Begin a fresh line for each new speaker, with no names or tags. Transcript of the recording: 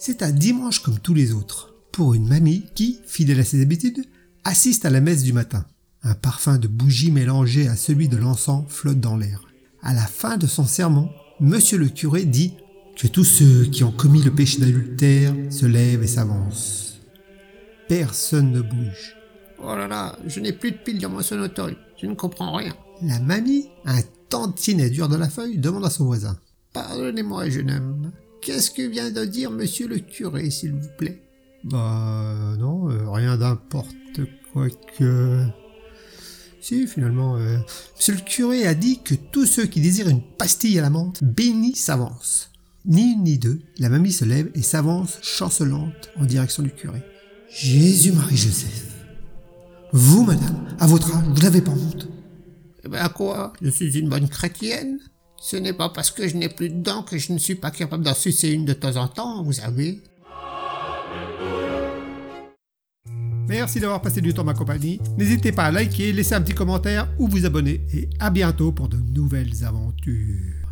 C'est un dimanche comme tous les autres, pour une mamie qui, fidèle à ses habitudes, assiste à la messe du matin. Un parfum de bougie mélangé à celui de l'encens flotte dans l'air. À la fin de son sermon, monsieur le curé dit que tous ceux qui ont commis le péché d'adultère se lèvent et s'avancent. Personne ne bouge.
Oh là là, je n'ai plus de piles dans mon sonotone. Je ne comprends rien.
La mamie, un tantinet dur de la feuille, demande à son voisin.
Pardonnez-moi, jeune homme. Qu'est-ce que vient de dire monsieur le curé, s'il vous plaît?
Bah non, euh, rien d'importe quoi que... Si, finalement, euh, monsieur le curé a dit que tous ceux qui désirent une pastille à la menthe, béni s'avancent. Ni une ni deux, la mamie se lève et s'avance chancelante en direction du curé. Jésus-Marie-Joseph. Vous, madame, à votre âge, vous n'avez pas honte?
Eh ben quoi? Je suis une bonne chrétienne. Ce n'est pas parce que je n'ai plus de dents que je ne suis pas capable d'en sucer une de temps en temps, vous savez.
Merci d'avoir passé du temps ma compagnie. N'hésitez pas à liker, laisser un petit commentaire ou vous abonner. Et à bientôt pour de nouvelles aventures.